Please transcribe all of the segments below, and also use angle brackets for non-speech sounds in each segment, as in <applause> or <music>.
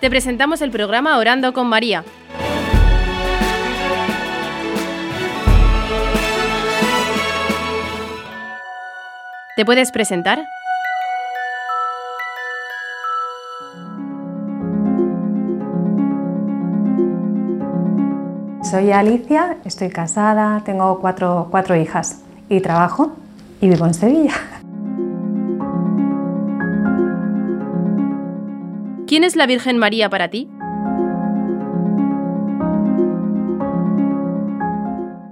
Te presentamos el programa Orando con María. ¿Te puedes presentar? Soy Alicia, estoy casada, tengo cuatro, cuatro hijas y trabajo y vivo en Sevilla. ¿Quién es la Virgen María para ti?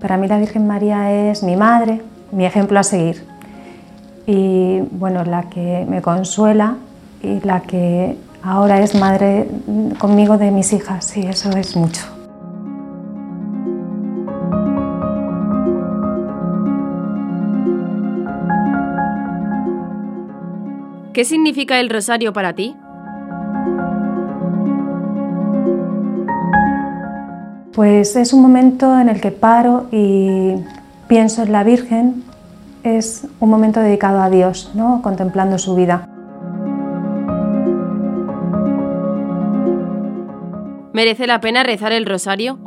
Para mí la Virgen María es mi madre, mi ejemplo a seguir. Y bueno, la que me consuela y la que ahora es madre conmigo de mis hijas, y eso es mucho. ¿Qué significa el rosario para ti? Pues es un momento en el que paro y pienso en la Virgen. Es un momento dedicado a Dios, ¿no? contemplando su vida. ¿Merece la pena rezar el rosario?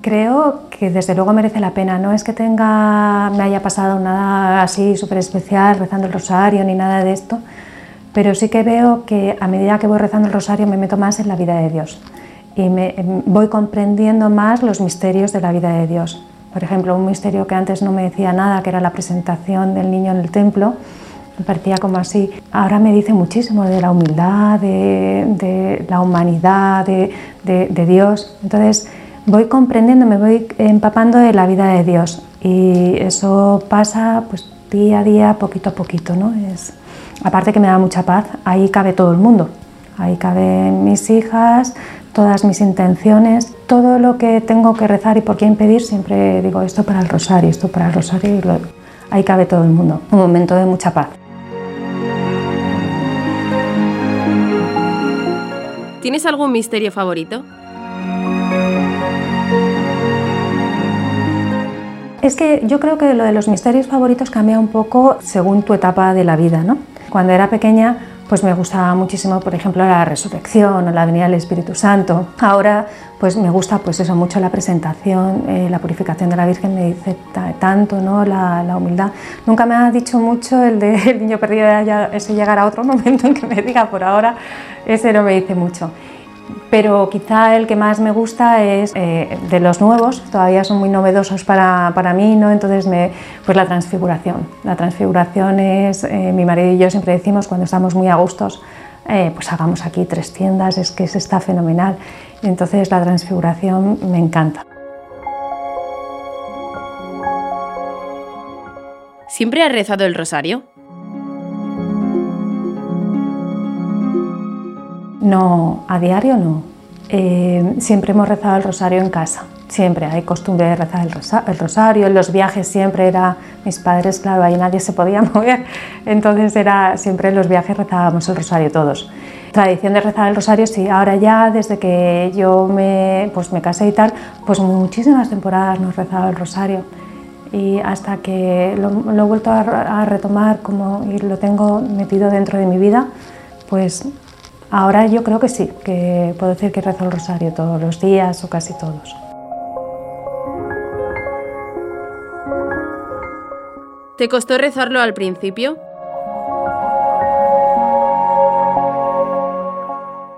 Creo que desde luego merece la pena. No es que tenga, me haya pasado nada así súper especial rezando el rosario ni nada de esto, pero sí que veo que a medida que voy rezando el rosario me meto más en la vida de Dios y me, voy comprendiendo más los misterios de la vida de Dios. Por ejemplo, un misterio que antes no me decía nada, que era la presentación del niño en el templo, me parecía como así. Ahora me dice muchísimo de la humildad, de, la humanidad, de, de Dios. Entonces, voy comprendiendo, me voy empapando de la vida de Dios y eso pasa pues día a día, poquito a poquito, ¿no? Es, aparte que me da mucha paz, ahí cabe todo el mundo, ahí caben mis hijas, todas mis intenciones, todo lo que tengo que rezar y por qué impedir, siempre digo esto para el rosario, esto para el rosario y ahí cabe todo el mundo, un momento de mucha paz. ¿Tienes algún misterio favorito? Es que yo creo que lo de los misterios favoritos cambia un poco según tu etapa de la vida, ¿no? Cuando era pequeña, pues me gustaba muchísimo, por ejemplo, la resurrección o la venida del Espíritu Santo. Ahora, pues me gusta, pues eso, mucho la presentación, eh, la purificación de la Virgen me dice tanto, ¿no? La, humildad. Nunca me ha dicho mucho el de <laughs> el niño perdido, ese llegar a otro <laughs> momento en que me diga, por ahora, ese no me dice mucho pero quizá el que más me gusta es eh, de los nuevos, todavía son muy novedosos para, para mí, ¿no? entonces me, pues la transfiguración. La transfiguración es, eh, mi marido y yo siempre decimos cuando estamos muy a gustos, eh, pues hagamos aquí tres tiendas, es que está fenomenal. Entonces la transfiguración me encanta. ¿Siempre has rezado el rosario? No, a diario no. Eh, siempre hemos rezado el rosario en casa, siempre hay costumbre de rezar el, rosario, en los viajes siempre era, mis padres, claro, ahí nadie se podía <laughs> mover, entonces era, siempre en los viajes rezábamos el rosario todos. Tradición de rezar el rosario, sí, ahora ya desde que yo me, pues me casé y tal, pues muchísimas temporadas no he rezado el rosario. Y hasta que lo, he vuelto a, a retomar como, y lo tengo metido dentro de mi vida, pues Ahora yo creo que sí, que puedo decir que rezo el rosario todos los días o casi todos. ¿Te costó rezarlo al principio?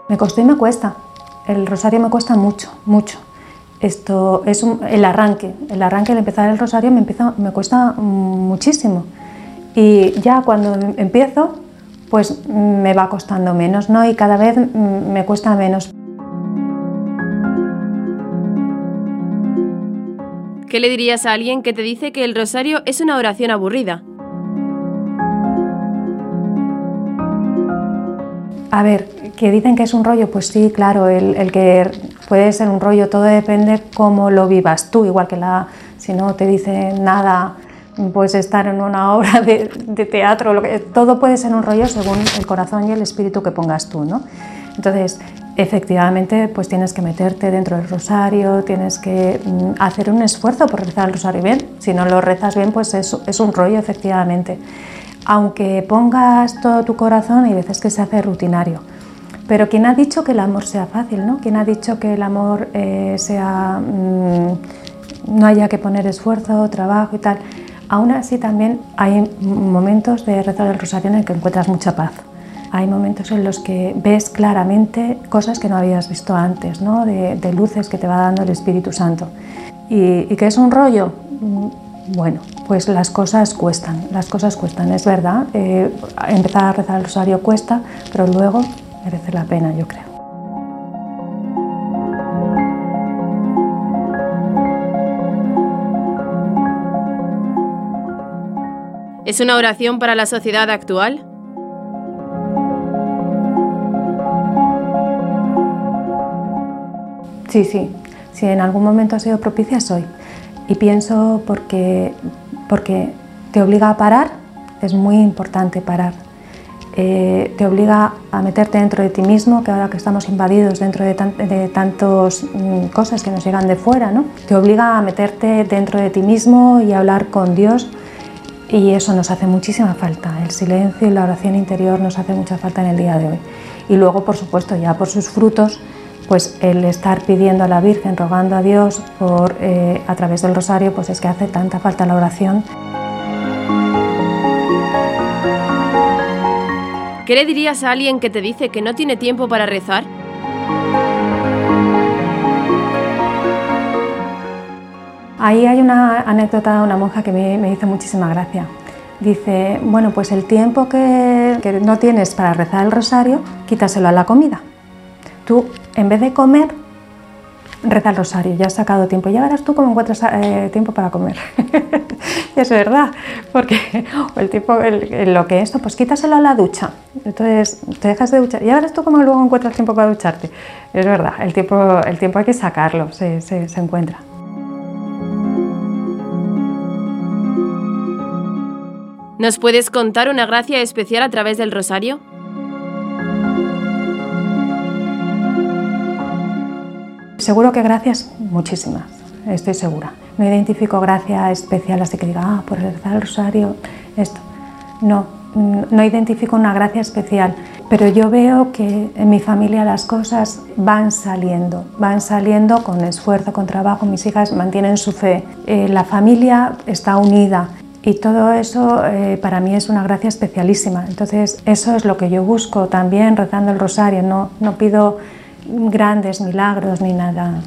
Me costó y me cuesta. El rosario me cuesta mucho, mucho. Esto es el arranque, el arranque, el empezar el rosario me, empieza, me cuesta muchísimo. Y ya cuando empiezo, pues me va costando menos, ¿no? Y cada vez me cuesta menos. ¿Qué le dirías a alguien que te dice que el rosario es una oración aburrida? A ver, que dicen que es un rollo, pues sí, claro, el, que puede ser un rollo, todo depende cómo lo vivas tú, igual que la, si no te dice nada puedes estar en una <laughs> obra de, teatro, lo que, todo puede ser un rollo según el corazón y el espíritu que pongas tú, ¿no? Entonces, efectivamente, pues tienes que meterte dentro del rosario, tienes que mm, hacer un esfuerzo por rezar el rosario bien. Si no lo rezas bien, pues es, es un rollo, efectivamente. aunque pongas todo tu corazón, hay veces que se hace rutinario. Pero ¿quién ha dicho que el amor sea fácil? ¿no? ¿Quién ha dicho que el amor eh, sea, mm, no haya que poner esfuerzo, trabajo y tal? Aún así también hay momentos de rezar el rosario en el que encuentras mucha paz. Hay momentos en los que ves claramente cosas que no habías visto antes, ¿no? de, luces que te va dando el Espíritu Santo. ¿Y, qué es un rollo? Mm, bueno, pues las cosas cuestan, las cosas cuestan, es verdad. Eh, empezar a rezar el rosario cuesta, pero luego merece la pena, yo creo. ¿Es una oración para la sociedad actual? Sí, sí. Si en algún momento ha sido propicia, soy. Y pienso porque, porque te obliga a parar, es muy importante parar eh, te obliga a meterte dentro de ti mismo, que ahora que estamos invadidos dentro de, tantas mm, cosas que nos llegan de fuera, ¿no? te obliga a meterte dentro de ti mismo y a hablar con Dios y eso nos hace muchísima falta. El silencio y la oración interior nos hace mucha falta en el día de hoy. Y luego, por supuesto, ya por sus frutos, pues el estar pidiendo a la Virgen, rogando a Dios por, eh, a través del rosario, pues es que hace tanta falta la oración. ¿Qué le dirías a alguien que te dice que no tiene tiempo para rezar? Ahí hay una anécdota de una monja que me, me hizo muchísima gracia. Dice, bueno, pues el tiempo que, que no tienes para rezar el rosario, quítaselo a la comida. Tú, en vez de comer, reza el rosario, ya has sacado tiempo, ya verás tú cómo encuentras eh, tiempo para comer. <laughs> es verdad, porque el tiempo, lo que esto, pues quítaselo a la ducha, entonces te dejas de duchar, ya verás tú cómo luego encuentras tiempo para ducharte. Es verdad, el tiempo, el tiempo hay que sacarlo, se encuentra. ¿Nos puedes contar una gracia especial a través del rosario? Seguro que gracias, muchísimas, estoy segura. No identifico gracia especial así que diga, ah, por rezar el rosario, esto. No, no identifico una gracia especial, pero yo veo que en mi familia las cosas van saliendo, van saliendo con esfuerzo, con trabajo, mis hijas mantienen su fe, eh, la familia está unida, y todo eso eh, para mí es una gracia especialísima. Entonces, eso es lo que yo busco también rezando el rosario. No, no pido grandes milagros ni nada.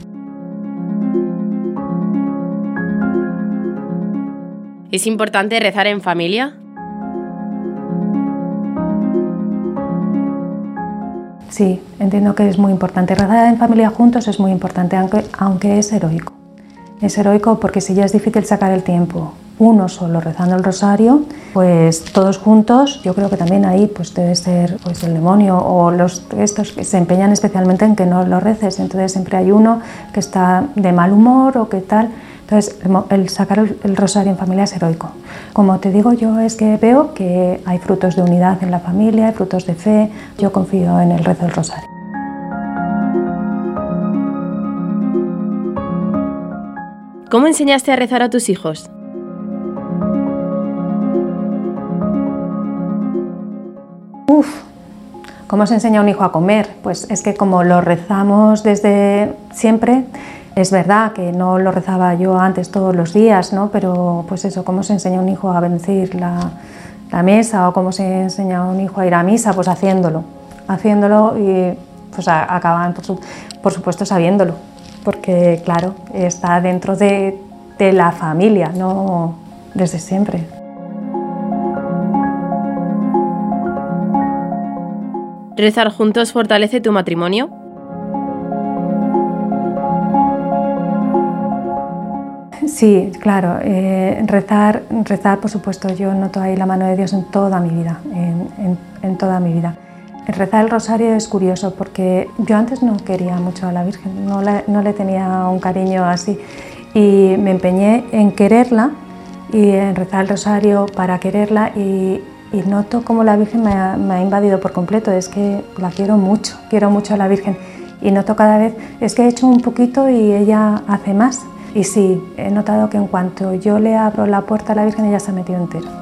¿Es importante rezar en familia? Sí, entiendo que es muy importante. Rezar en familia juntos es muy importante, aunque, aunque es heroico. Es heroico porque si ya es difícil sacar el tiempo uno solo rezando el rosario, pues todos juntos, yo creo que también ahí pues debe ser pues el demonio o los estos que se empeñan especialmente en que no lo reces, entonces siempre hay uno que está de mal humor o que tal. Entonces, el sacar el rosario en familia es heroico. Como te digo, yo es que veo que hay frutos de unidad en la familia, hay frutos de fe. Yo confío en el rezo del rosario. ¿Cómo enseñaste a rezar a tus hijos? ¿Cómo se enseña a un hijo a comer? Pues es que como lo rezamos desde siempre, es verdad que no lo rezaba yo antes todos los días, ¿no? Pero pues eso, ¿cómo se enseña a un hijo a bendecir la, mesa o cómo se enseña a un hijo a ir a misa? Pues haciéndolo, haciéndolo y pues acaban por, por supuesto sabiéndolo, porque claro, está dentro de, de la familia, no desde siempre. ¿Rezar juntos fortalece tu matrimonio? Sí, claro. Eh, rezar, rezar, por supuesto, yo noto ahí la mano de Dios en toda mi vida, en, toda mi vida. Rezar el rosario es curioso porque yo antes no quería mucho a la Virgen, no no le tenía un cariño así y me empeñé en quererla y en rezar el rosario para quererla y, y noto como la Virgen me ha, invadido por completo, es que la quiero mucho, quiero mucho a la Virgen y noto cada vez, es que he hecho un poquito y ella hace más. Y sí, he notado que en cuanto yo le abro la puerta a la Virgen, ella se ha metido entera.